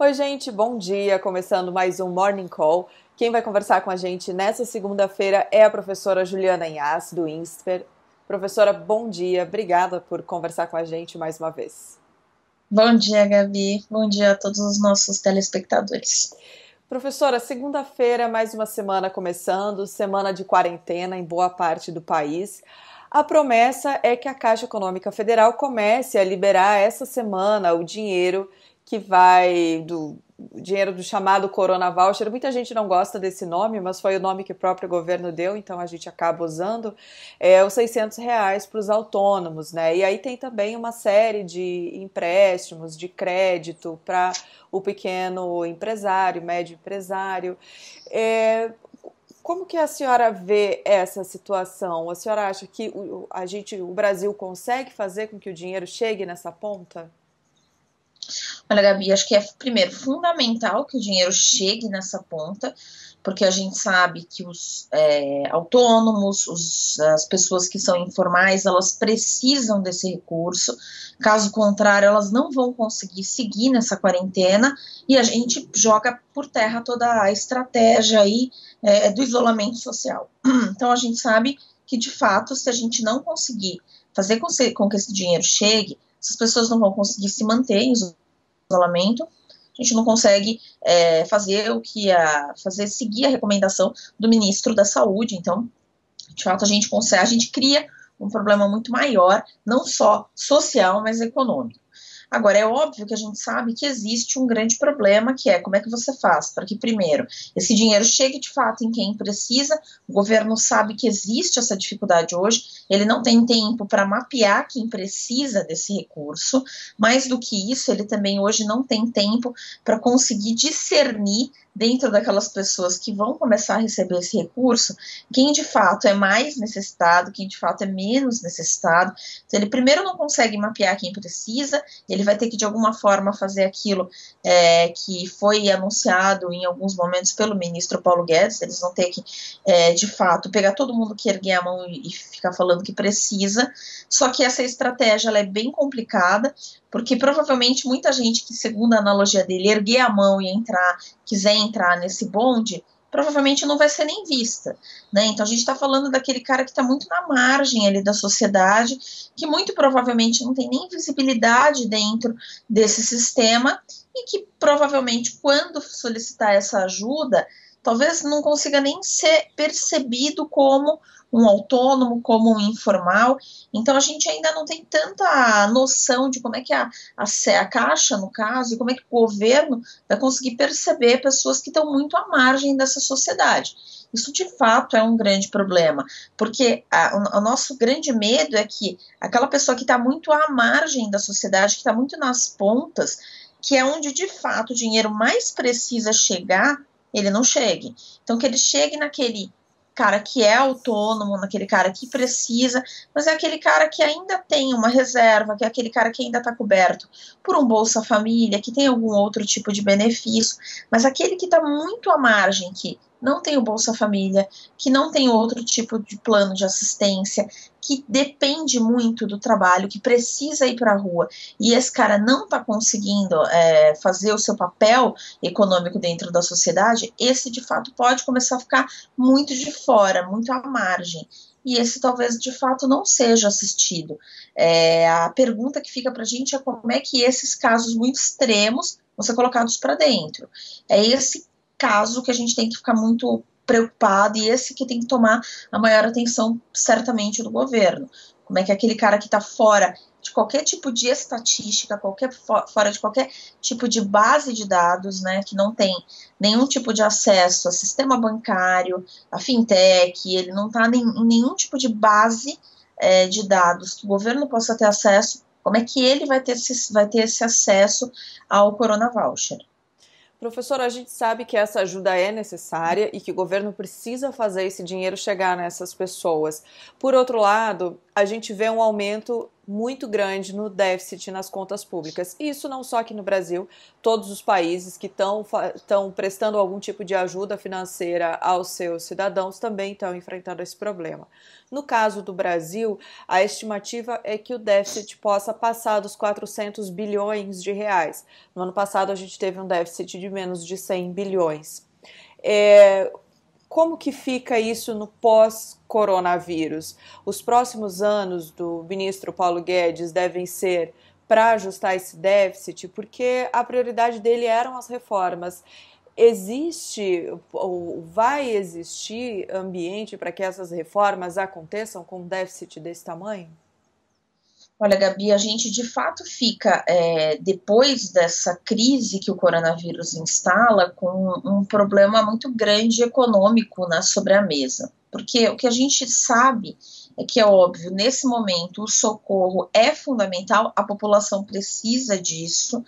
Oi, gente, bom dia. Começando mais um Morning Call. Quem vai conversar com a gente nessa segunda-feira é a professora Juliana Inhas, do INSPER. Professora, bom dia. Obrigada por conversar com a gente mais uma vez. Bom dia, Gabi. Bom dia a todos os nossos telespectadores. Professora, segunda-feira, mais uma semana começando, semana de quarentena em boa parte do país. A promessa é que a Caixa Econômica Federal comece a liberar essa semana o dinheiro que vai do dinheiro do chamado Corona Voucher. Muita gente não gosta desse nome, mas foi o nome que o próprio governo deu, então a gente acaba usando. É os 600 reais para os autônomos, né? E aí tem também uma série de empréstimos, de crédito para o pequeno empresário, médio empresário. É, como que a senhora vê essa situação? A senhora acha que a gente, o Brasil consegue fazer com que o dinheiro chegue nessa ponta? Olha, Gabi, acho que é, primeiro, fundamental que o dinheiro chegue nessa ponta, porque a gente sabe que os é, autônomos, os, as pessoas que são informais, elas precisam desse recurso, caso contrário, elas não vão conseguir seguir nessa quarentena e a gente joga por terra toda a estratégia aí é, do isolamento social. Então, a gente sabe que, de fato, se a gente não conseguir fazer com, que esse dinheiro chegue, essas pessoas não vão conseguir se manter em a gente não consegue é, fazer o que a fazer seguir a recomendação do ministro da Saúde. Então, de fato, a gente consegue, a gente cria um problema muito maior, não só social, mas econômico. Agora, é óbvio que a gente sabe que existe um grande problema, que é como é que você faz para que, primeiro, esse dinheiro chegue de fato em quem precisa. O governo sabe que existe essa dificuldade hoje, ele não tem tempo para mapear quem precisa desse recurso. Mais do que isso, ele também hoje não tem tempo para conseguir discernir dentro daquelas pessoas que vão começar a receber esse recurso, quem de fato é mais necessitado, quem de fato é menos necessitado. Então, ele primeiro não consegue mapear quem precisa, ele vai ter que de alguma forma fazer aquilo é, que foi anunciado em alguns momentos pelo ministro Paulo Guedes, eles vão ter que, é, de fato, pegar todo mundo que erguer a mão e, ficar falando que precisa, só que essa estratégia ela é bem complicada, porque provavelmente muita gente que, segundo a analogia dele, erguer a mão e entrar, quiser entrar nesse bonde, provavelmente não vai ser nem vista, né? Então a gente está falando daquele cara que está muito na margem ali da sociedade, que muito provavelmente não tem nem visibilidade dentro desse sistema e que provavelmente quando solicitar essa ajuda, talvez não consiga nem ser percebido como um autônomo, como um informal. Então a gente ainda não tem tanta noção de como é que a, a, a Caixa, no caso, e como é que o governo vai conseguir perceber pessoas que estão muito à margem dessa sociedade. Isso de fato é um grande problema, porque a, o, o nosso grande medo é que aquela pessoa que está muito à margem da sociedade, que está muito nas pontas, que é onde de fato o dinheiro mais precisa chegar, ele não chegue. Então, que ele chegue naquele cara que é autônomo, naquele cara que precisa, mas é aquele cara que ainda tem uma reserva, que é aquele cara que ainda está coberto por um Bolsa Família, que tem algum outro tipo de benefício, mas aquele que está muito à margem, que não tem o Bolsa Família, que não tem outro tipo de plano de assistência, que depende muito do trabalho, que precisa ir para a rua, e esse cara não está conseguindo é, fazer o seu papel econômico dentro da sociedade, esse de fato pode começar a ficar muito de fora, muito à margem. E esse talvez de fato não seja assistido. É, a pergunta que fica para a gente é como é que esses casos muito extremos vão ser colocados para dentro. É esse caso que a gente tem que ficar muito preocupado e esse que tem que tomar a maior atenção, certamente, do governo. Como é que aquele cara que está fora de qualquer tipo de estatística, qualquer fora de qualquer tipo de base de dados, né, que não tem nenhum tipo de acesso a sistema bancário, a fintech, ele não está em nenhum tipo de base é, de dados que o governo possa ter acesso, como é que ele vai ter esse, vai ter esse acesso ao Corona Voucher? Professor, a gente sabe que essa ajuda é necessária e que o governo precisa fazer esse dinheiro chegar nessas pessoas. Por outro lado, a gente vê um aumento muito grande no déficit nas contas públicas. Isso não só aqui no Brasil, todos os países que estão prestando algum tipo de ajuda financeira aos seus cidadãos também estão enfrentando esse problema. No caso do Brasil, a estimativa é que o déficit possa passar dos 400 bilhões de reais. No ano passado, a gente teve um déficit de menos de 100 bilhões. É, como que fica isso no pós-coronavírus? Os próximos anos do ministro Paulo Guedes devem ser para ajustar esse déficit, porque a prioridade dele eram as reformas. Existe ou vai existir ambiente para que essas reformas aconteçam com um déficit desse tamanho? Olha, Gabi, a gente de fato fica, é, depois dessa crise que o coronavírus instala, com um problema muito grande econômico né, sobre a mesa. Porque o que a gente sabe é que é óbvio, nesse momento o socorro é fundamental, a população precisa disso,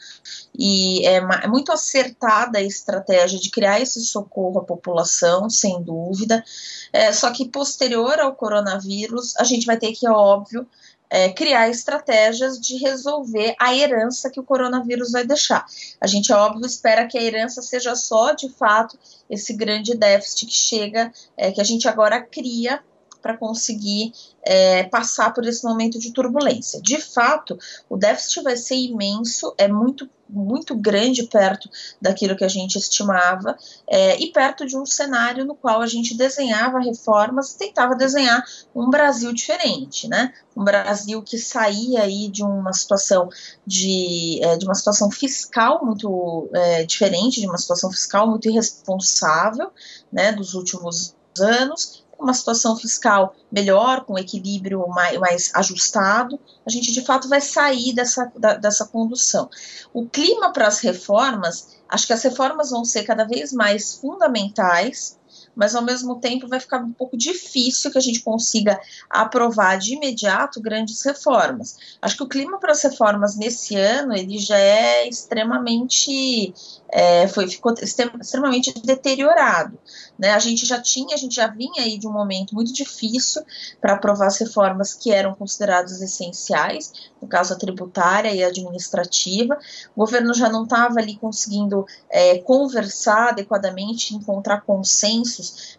e é, é muito acertada a estratégia de criar esse socorro à população, sem dúvida. É, só que posterior ao coronavírus, a gente vai ter que, é óbvio, é, criar estratégias de resolver a herança que o coronavírus vai deixar. A gente, é óbvio, espera que a herança seja só, de fato, esse grande déficit que chega, é, que a gente agora cria para conseguir é, passar por esse momento de turbulência. De fato, o déficit vai ser imenso, é muito muito grande perto daquilo que a gente estimava é, e perto de um cenário no qual a gente desenhava reformas, tentava desenhar um Brasil diferente, né? Um Brasil que saía aí de uma situação de, é, de uma situação fiscal muito é, diferente, de uma situação fiscal muito irresponsável, né? Dos últimos anos uma situação fiscal melhor, com equilíbrio mais, mais ajustado, a gente de fato vai sair dessa, da, dessa condução. O clima para as reformas, acho que as reformas vão ser cada vez mais fundamentais mas ao mesmo tempo vai ficar um pouco difícil que a gente consiga aprovar de imediato grandes reformas. Acho que o clima para as reformas nesse ano ele já é extremamente é, foi ficou extremamente deteriorado. Né? A gente já tinha, a gente já vinha aí de um momento muito difícil para aprovar as reformas que eram consideradas essenciais, no caso a tributária e a administrativa. O governo já não estava ali conseguindo é, conversar adequadamente, encontrar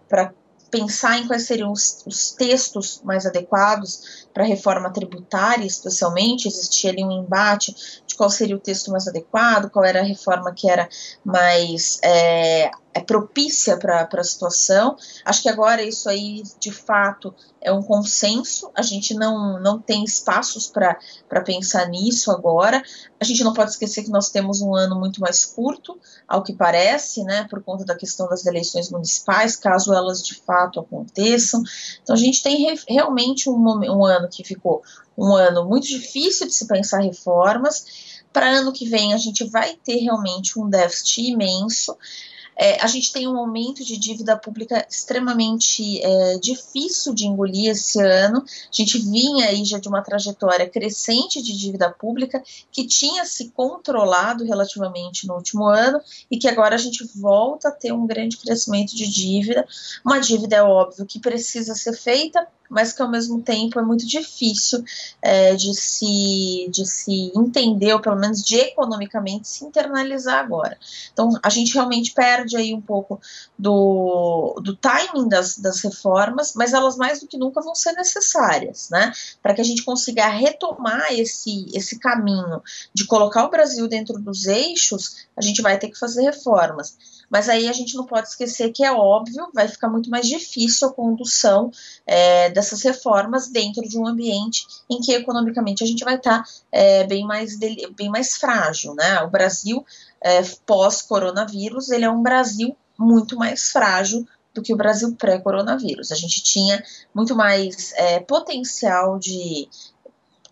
para pensar em quais seriam os, os textos mais adequados para a reforma tributária, especialmente, existia ali um embate de qual seria o texto mais adequado, qual era a reforma que era mais é, é propícia para a situação. Acho que agora isso aí, de fato, é um consenso. A gente não, não tem espaços para pensar nisso agora. A gente não pode esquecer que nós temos um ano muito mais curto, ao que parece, né, por conta da questão das eleições municipais, caso elas de fato aconteçam. Então, a gente tem re, realmente um, um ano que ficou um ano muito difícil de se pensar reformas. Para ano que vem, a gente vai ter realmente um déficit imenso. É, a gente tem um aumento de dívida pública extremamente é, difícil de engolir esse ano. A gente vinha aí já de uma trajetória crescente de dívida pública que tinha se controlado relativamente no último ano e que agora a gente volta a ter um grande crescimento de dívida. Uma dívida, é óbvio, que precisa ser feita mas que ao mesmo tempo é muito difícil é, de, se, de se entender, ou pelo menos de economicamente se internalizar agora. Então, a gente realmente perde aí um pouco do, do timing das, das reformas, mas elas mais do que nunca vão ser necessárias, né? Para que a gente consiga retomar esse, esse caminho de colocar o Brasil dentro dos eixos, a gente vai ter que fazer reformas. Mas aí a gente não pode esquecer que é óbvio, vai ficar muito mais difícil a condução é, dessas reformas dentro de um ambiente em que economicamente a gente vai estar tá, é, bem, mais bem mais frágil. Né? O Brasil, é, pós-coronavírus, ele é um Brasil muito mais frágil do que o Brasil pré-coronavírus. A gente tinha muito mais é, potencial de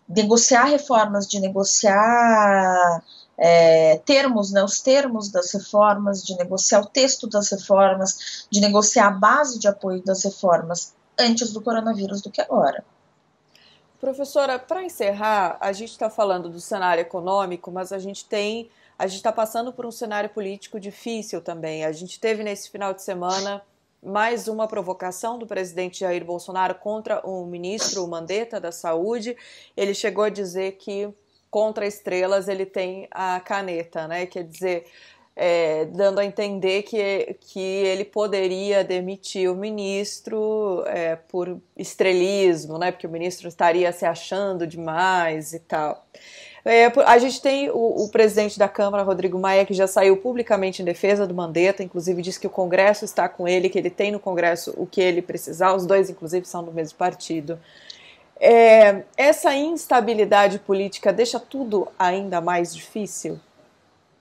negociar reformas, de negociar é, termos, né, os termos das reformas, de negociar o texto das reformas, de negociar a base de apoio das reformas antes do coronavírus do que agora. Professora, para encerrar, a gente está falando do cenário econômico, mas a gente tem, a gente está passando por um cenário político difícil também. A gente teve nesse final de semana mais uma provocação do presidente Jair Bolsonaro contra o ministro Mandetta da Saúde. Ele chegou a dizer que contra estrelas ele tem a caneta, né? Quer dizer, é, dando a entender que, que ele poderia demitir o ministro é, por estrelismo, né? Porque o ministro estaria se achando demais e tal. É, a gente tem o, o, presidente da Câmara, Rodrigo Maia, que já saiu publicamente em defesa do Mandetta, inclusive disse que o Congresso está com ele, que ele tem no Congresso o que ele precisar, os dois, inclusive, são do mesmo partido. É, essa instabilidade política deixa tudo ainda mais difícil?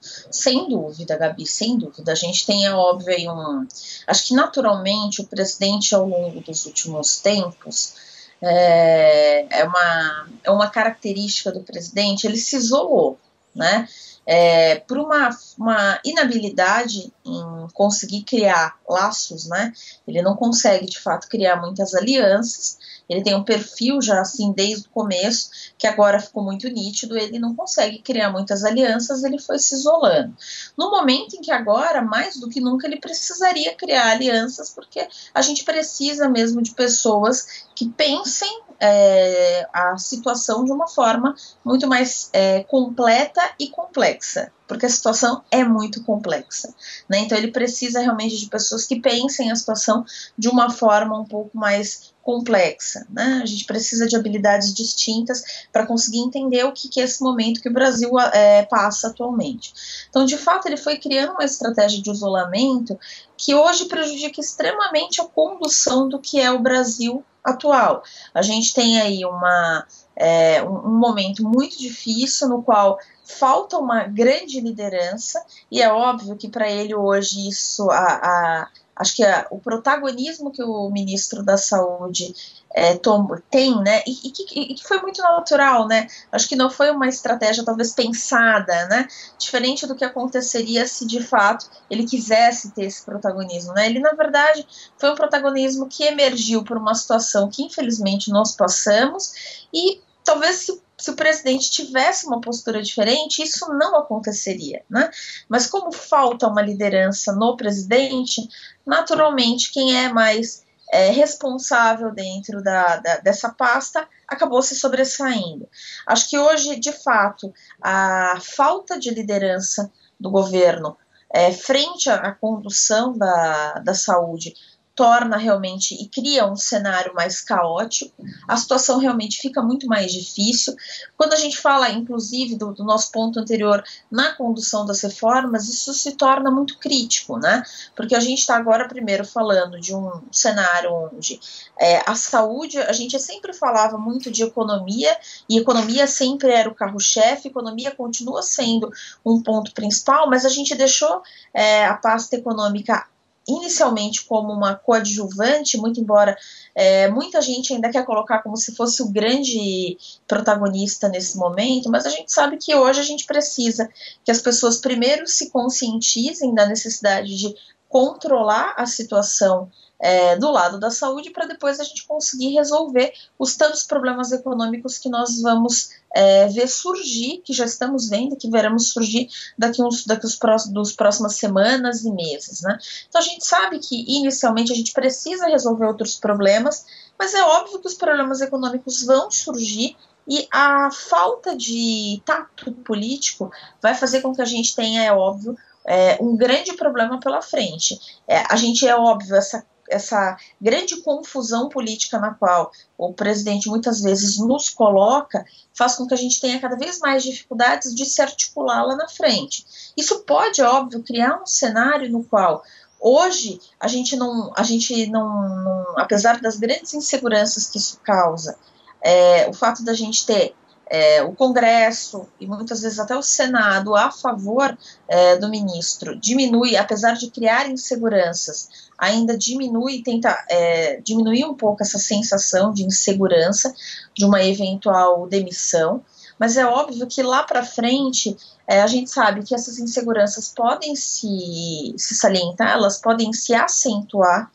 Sem dúvida, Gabi, sem dúvida. A gente tem, é óbvio, aí um. Acho que naturalmente o presidente, ao longo dos últimos tempos, é, é, uma, é uma característica do presidente, ele se isolou, né? É, por uma, uma inabilidade em conseguir criar laços, né? Ele não consegue de fato criar muitas alianças ele tem um perfil já assim desde o começo, que agora ficou muito nítido, ele não consegue criar muitas alianças, ele foi se isolando. No momento em que agora, mais do que nunca, ele precisaria criar alianças, porque a gente precisa mesmo de pessoas que pensem é, a situação de uma forma muito mais é, completa e complexa porque a situação é muito complexa. Né? Então, ele precisa realmente de pessoas que pensem a situação de uma forma um pouco mais complexa. Né? A gente precisa de habilidades distintas para conseguir entender o que, que, é esse momento que o Brasil é, passa atualmente. Então, de fato, ele foi criando uma estratégia de isolamento que hoje prejudica extremamente a condução do que é o Brasil atual. A gente tem aí uma, é, um, um momento muito difícil no qual falta uma grande liderança, e é óbvio que para ele hoje isso, a, a acho que o protagonismo que o ministro da Saúde é, tom, tem, né, e, e, que, e, que, foi muito natural, né, acho que não foi uma estratégia talvez pensada, né, diferente do que aconteceria se de fato ele quisesse ter esse protagonismo, né, ele na verdade foi um protagonismo que emergiu por uma situação que infelizmente nós passamos e talvez se se o presidente tivesse uma postura diferente, isso não aconteceria, né? Mas como falta uma liderança no presidente, naturalmente quem é mais é, responsável dentro da, da, dessa pasta acabou se sobressaindo. Acho que hoje, de fato, a falta de liderança do governo é, frente à condução da, da saúde torna realmente e cria um cenário mais caótico, a situação realmente fica muito mais difícil. Quando a gente fala, inclusive, do, do, nosso ponto anterior na condução das reformas, isso se torna muito crítico, né? Porque a gente está agora, primeiro, falando de um cenário onde é, a saúde, a gente sempre falava muito de economia, e economia sempre era o carro-chefe, economia continua sendo um ponto principal, mas a gente deixou é, a pasta econômica inicialmente como uma coadjuvante, muito embora é, muita gente ainda quer colocar como se fosse o grande protagonista nesse momento, mas a gente sabe que hoje a gente precisa que as pessoas primeiro se conscientizem da necessidade de controlar a situação é, do lado da saúde para depois a gente conseguir resolver os tantos problemas econômicos que nós vamos é, ver surgir, que já estamos vendo, que veremos surgir daqui uns daqui os próximos, próximas semanas e meses, né? Então a gente sabe que inicialmente a gente precisa resolver outros problemas, mas é óbvio que os problemas econômicos vão surgir e a falta de tato político vai fazer com que a gente tenha, é óbvio, é, um grande problema pela frente. É, a gente é óbvio, essa essa grande confusão política na qual o presidente muitas vezes nos coloca faz com que a gente tenha cada vez mais dificuldades de se articular lá na frente. Isso pode, óbvio, criar um cenário no qual hoje a gente não, a gente não, não apesar das grandes inseguranças que isso causa, é, o fato da gente ter é, o Congresso e muitas vezes até o Senado a favor é, do ministro diminui, apesar de criar inseguranças, ainda diminui, tenta é, diminuir um pouco essa sensação de insegurança de uma eventual demissão. Mas é óbvio que lá para frente é, a gente sabe que essas inseguranças podem se, se salientar, elas podem se acentuar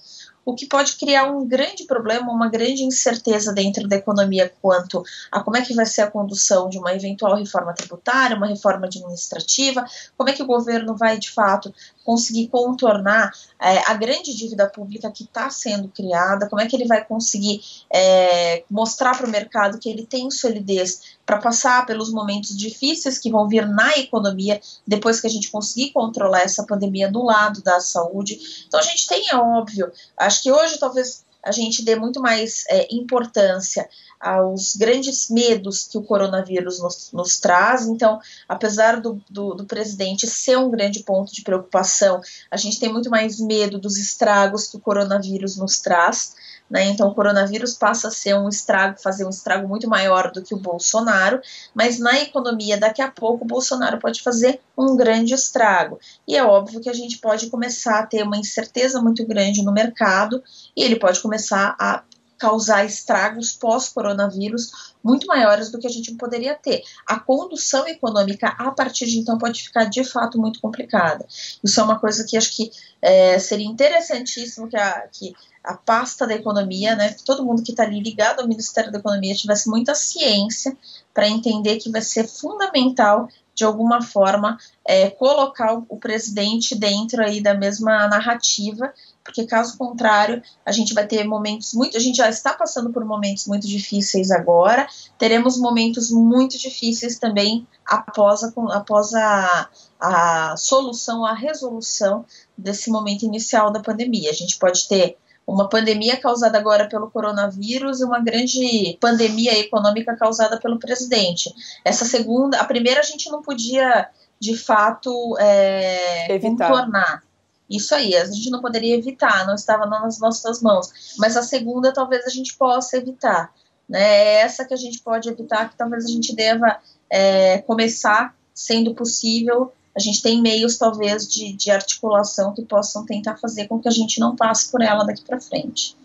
o que pode criar um grande problema, uma grande incerteza dentro da economia quanto a como é que vai ser a condução de uma eventual reforma tributária, uma reforma administrativa, como é que o governo vai de fato conseguir contornar é, a grande dívida pública que está sendo criada, como é que ele vai conseguir é, mostrar para o mercado que ele tem solidez para passar pelos momentos difíceis que vão vir na economia depois que a gente conseguir controlar essa pandemia no lado da saúde. Então a gente tem, é óbvio, acho que hoje talvez a gente dê muito mais é, importância aos grandes medos que o coronavírus nos, nos traz. Então, apesar do, do, do, presidente ser um grande ponto de preocupação, a gente tem muito mais medo dos estragos que o coronavírus nos traz. Né? Então, o coronavírus passa a ser um estrago, fazer um estrago muito maior do que o Bolsonaro, mas na economia, daqui a pouco, o Bolsonaro pode fazer um grande estrago. E é óbvio que a gente pode começar a ter uma incerteza muito grande no mercado e ele pode começar a causar estragos pós-coronavírus muito maiores do que a gente poderia ter. A condução econômica, a partir de então, pode ficar de fato muito complicada. Isso é uma coisa que acho que é, seria interessantíssimo que a, que a pasta da economia, né, todo mundo que está ali ligado ao Ministério da Economia tivesse muita ciência para entender que vai ser fundamental de alguma forma é, colocar o, presidente dentro aí da mesma narrativa porque caso contrário, a gente vai ter momentos muito. A gente já está passando por momentos muito difíceis agora, teremos momentos muito difíceis também após a, após a, a solução, a resolução desse momento inicial da pandemia. A gente pode ter uma pandemia causada agora pelo coronavírus e uma grande pandemia econômica causada pelo presidente. Essa segunda, a primeira a gente não podia de fato é, contornar isso aí, a gente não poderia evitar, não estava nas nossas mãos. Mas a segunda talvez a gente possa evitar. Né? É essa que a gente pode evitar, que talvez a gente deva é, começar, sendo possível. A gente tem meios, talvez, de, de articulação que possam tentar fazer com que a gente não passe por ela daqui para frente.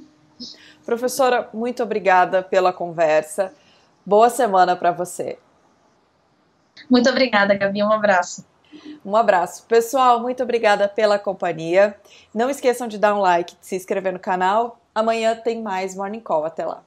Professora, muito obrigada pela conversa. Boa semana para você. Muito obrigada, Gabi. Um abraço. Um abraço. Pessoal, muito obrigada pela companhia. Não esqueçam de dar um like, de se inscrever no canal. Amanhã tem mais Morning Call. Até lá.